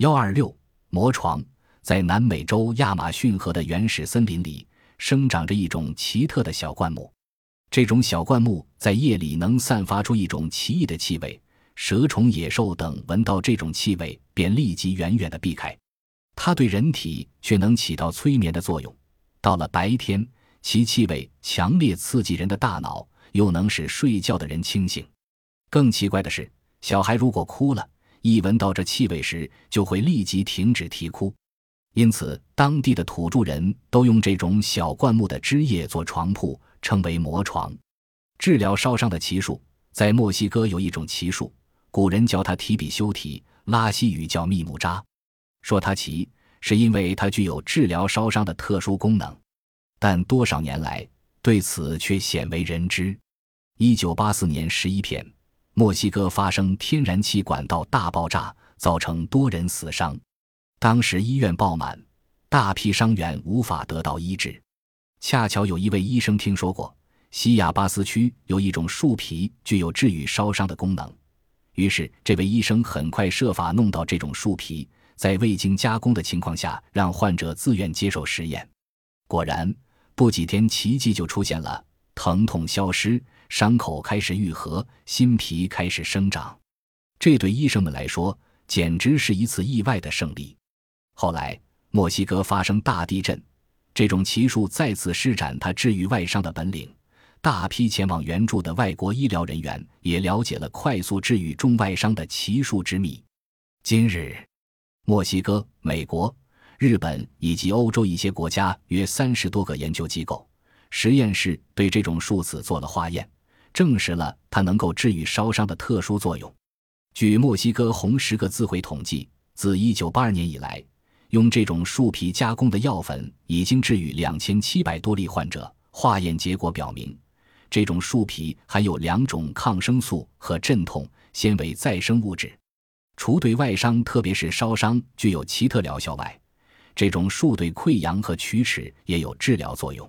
幺二六魔床，在南美洲亚马逊河的原始森林里生长着一种奇特的小灌木。这种小灌木在夜里能散发出一种奇异的气味，蛇虫、野兽等闻到这种气味便立即远远地避开。它对人体却能起到催眠的作用。到了白天，其气味强烈刺激人的大脑，又能使睡觉的人清醒。更奇怪的是，小孩如果哭了，一闻到这气味时，就会立即停止啼哭。因此，当地的土著人都用这种小灌木的枝叶做床铺。称为魔床，治疗烧伤的奇术，在墨西哥有一种奇术，古人叫它提比修提，拉西语叫密木扎。说它奇，是因为它具有治疗烧伤的特殊功能。但多少年来，对此却鲜为人知。一九八四年十一篇，墨西哥发生天然气管道大爆炸，造成多人死伤，当时医院爆满，大批伤员无法得到医治。恰巧有一位医生听说过西亚巴斯区有一种树皮具有治愈烧伤的功能，于是这位医生很快设法弄到这种树皮，在未经加工的情况下让患者自愿接受实验。果然，不几天奇迹就出现了，疼痛消失，伤口开始愈合，新皮开始生长。这对医生们来说简直是一次意外的胜利。后来，墨西哥发生大地震。这种奇术再次施展他治愈外伤的本领，大批前往援助的外国医疗人员也了解了快速治愈中外伤的奇术之秘。今日，墨西哥、美国、日本以及欧洲一些国家约三十多个研究机构、实验室对这种术子做了化验，证实了它能够治愈烧伤的特殊作用。据墨西哥红十字会统计，自一九八二年以来。用这种树皮加工的药粉已经治愈两千七百多例患者。化验结果表明，这种树皮含有两种抗生素和镇痛纤维再生物质，除对外伤，特别是烧伤具有奇特疗效外，这种树对溃疡和龋齿也有治疗作用。